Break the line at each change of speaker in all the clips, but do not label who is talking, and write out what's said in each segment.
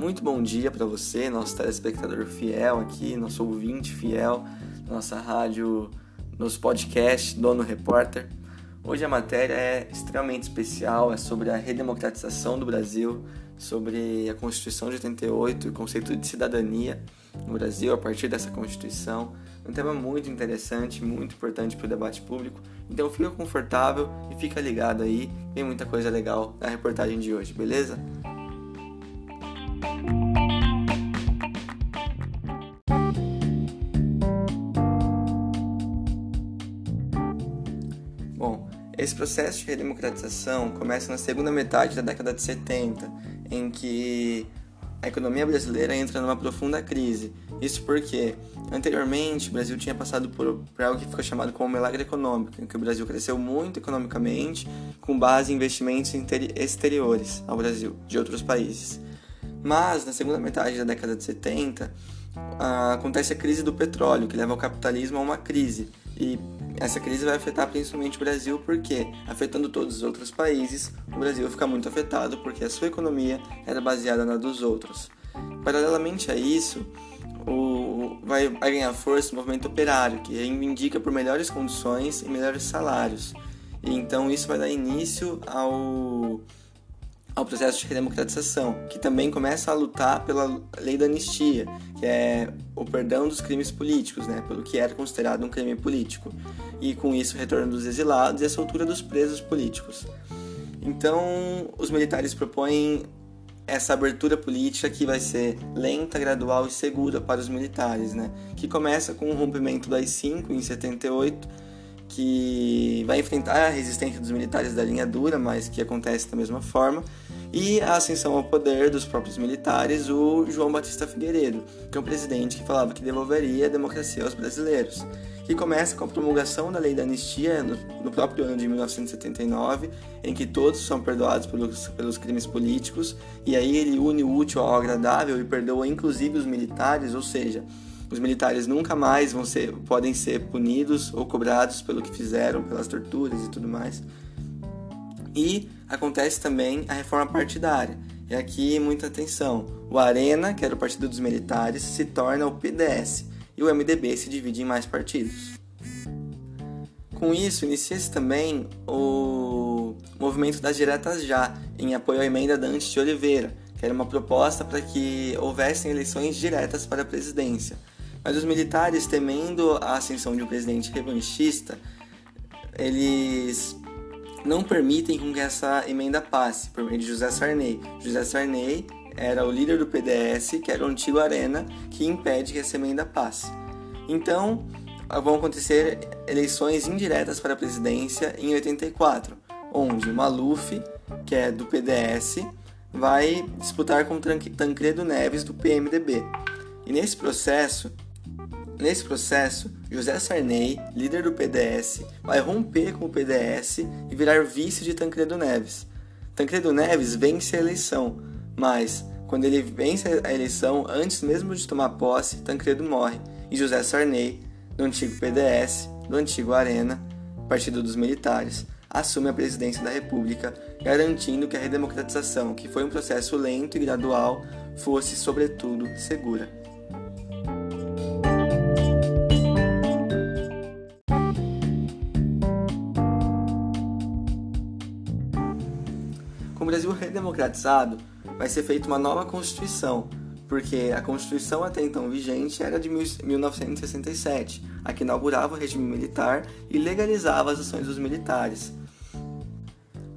Muito bom dia para você, nosso telespectador fiel aqui, nosso ouvinte fiel, nossa rádio, nos podcasts Dono Repórter. Hoje a matéria é extremamente especial, é sobre a redemocratização do Brasil, sobre a Constituição de 88 e o conceito de cidadania no Brasil a partir dessa Constituição. Um tema muito interessante, muito importante para o debate público. Então fica confortável e fica ligado aí, tem muita coisa legal na reportagem de hoje, beleza? Esse processo de redemocratização começa na segunda metade da década de 70, em que a economia brasileira entra numa profunda crise. Isso porque, anteriormente, o Brasil tinha passado por, por algo que ficou chamado como milagre econômico, em que o Brasil cresceu muito economicamente com base em investimentos exteriores ao Brasil, de outros países. Mas, na segunda metade da década de 70, acontece a crise do petróleo, que leva o capitalismo a uma crise. E essa crise vai afetar principalmente o Brasil, porque, afetando todos os outros países, o Brasil fica muito afetado porque a sua economia era baseada na dos outros. Paralelamente a isso, o, vai, vai ganhar força o movimento operário, que reivindica por melhores condições e melhores salários. E então isso vai dar início ao ao processo de redemocratização, que também começa a lutar pela lei da anistia, que é o perdão dos crimes políticos, né, pelo que era considerado um crime político, e com isso o retorno dos exilados e a soltura dos presos políticos. Então, os militares propõem essa abertura política que vai ser lenta, gradual e segura para os militares, né, que começa com o rompimento das 5 em 78 que vai enfrentar a resistência dos militares da linha dura, mas que acontece da mesma forma, e a ascensão ao poder dos próprios militares, o João Batista Figueiredo, que é um presidente que falava que devolveria a democracia aos brasileiros, que começa com a promulgação da lei da anistia no, no próprio ano de 1979, em que todos são perdoados pelos, pelos crimes políticos, e aí ele une o útil ao agradável e perdoa inclusive os militares, ou seja, os militares nunca mais vão ser, podem ser punidos ou cobrados pelo que fizeram, pelas torturas e tudo mais. E acontece também a reforma partidária. E aqui muita atenção. O Arena, que era o partido dos militares, se torna o PDS e o MDB se divide em mais partidos. Com isso, inicia-se também o movimento das diretas já, em apoio à emenda Dante de Oliveira, que era uma proposta para que houvessem eleições diretas para a presidência. Mas os militares, temendo a ascensão de um presidente revanchista, eles não permitem com que essa emenda passe, por meio de José Sarney. José Sarney era o líder do PDS, que era o antigo Arena, que impede que essa emenda passe. Então, vão acontecer eleições indiretas para a presidência em 84, onde Maluf, que é do PDS, vai disputar com Tancredo Neves do PMDB. E nesse processo, Nesse processo, José Sarney, líder do PDS, vai romper com o PDS e virar vice de Tancredo Neves. Tancredo Neves vence a eleição, mas quando ele vence a eleição, antes mesmo de tomar posse, Tancredo morre e José Sarney, do antigo PDS, do antigo Arena, Partido dos Militares, assume a presidência da República, garantindo que a redemocratização, que foi um processo lento e gradual, fosse, sobretudo, segura. Com o Brasil redemocratizado, vai ser feita uma nova Constituição, porque a Constituição até então vigente era de 1967, a que inaugurava o regime militar e legalizava as ações dos militares.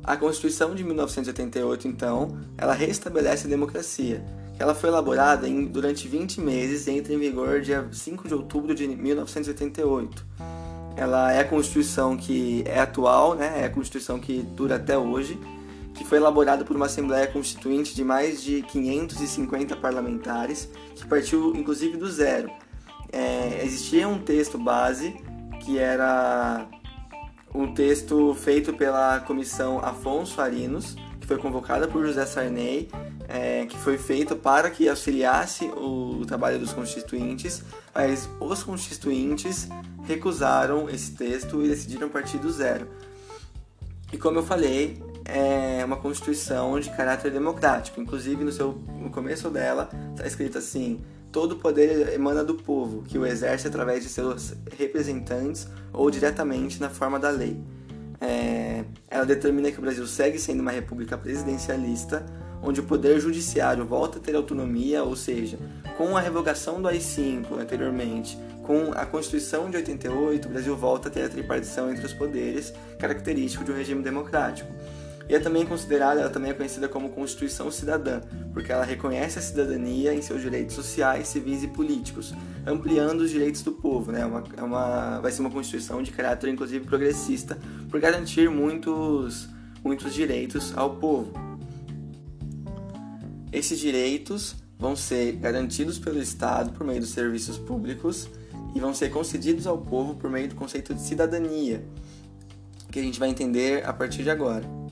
A Constituição de 1988, então, ela restabelece a democracia. Ela foi elaborada em, durante 20 meses e entra em vigor dia 5 de outubro de 1988. Ela é a Constituição que é atual, né? é a Constituição que dura até hoje que foi elaborado por uma Assembleia Constituinte de mais de 550 parlamentares, que partiu inclusive do zero. É, existia um texto base que era um texto feito pela comissão Afonso Arinos, que foi convocada por José Sarney, é, que foi feito para que auxiliasse o trabalho dos constituintes, mas os constituintes recusaram esse texto e decidiram partir do zero. E como eu falei, é uma constituição de caráter democrático. Inclusive, no, seu, no começo dela, está escrito assim: todo poder emana do povo, que o exerce através de seus representantes ou diretamente na forma da lei. É, ela determina que o Brasil segue sendo uma república presidencialista, onde o poder judiciário volta a ter autonomia, ou seja, com a revogação do AI-5 anteriormente, com a Constituição de 88, o Brasil volta a ter a tripartição entre os poderes, característico de um regime democrático. E é também considerada, ela também é conhecida como Constituição Cidadã, porque ela reconhece a cidadania em seus direitos sociais, civis e políticos, ampliando os direitos do povo. Né? É uma, é uma, vai ser uma Constituição de caráter, inclusive, progressista, por garantir muitos, muitos direitos ao povo. Esses direitos vão ser garantidos pelo Estado por meio dos serviços públicos e vão ser concedidos ao povo por meio do conceito de cidadania, que a gente vai entender a partir de agora.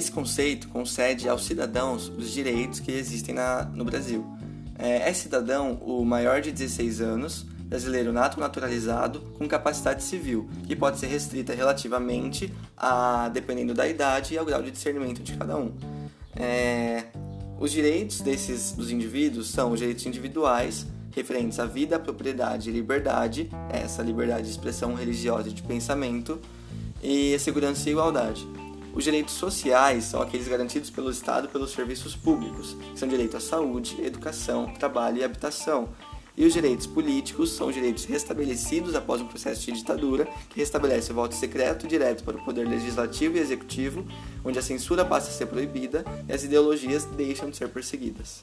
Esse conceito concede aos cidadãos os direitos que existem na, no Brasil. É, é cidadão o maior de 16 anos, brasileiro nato naturalizado, com capacidade civil, que pode ser restrita relativamente a dependendo da idade e ao grau de discernimento de cada um. É, os direitos desses dos indivíduos são os direitos individuais referentes à vida, à propriedade e liberdade, essa liberdade de expressão religiosa e de pensamento, e a segurança e igualdade. Os direitos sociais são aqueles garantidos pelo Estado pelos serviços públicos, são direito à saúde, educação, trabalho e habitação. E os direitos políticos são os direitos restabelecidos após um processo de ditadura, que restabelece o voto secreto direto para o poder legislativo e executivo, onde a censura passa a ser proibida e as ideologias deixam de ser perseguidas.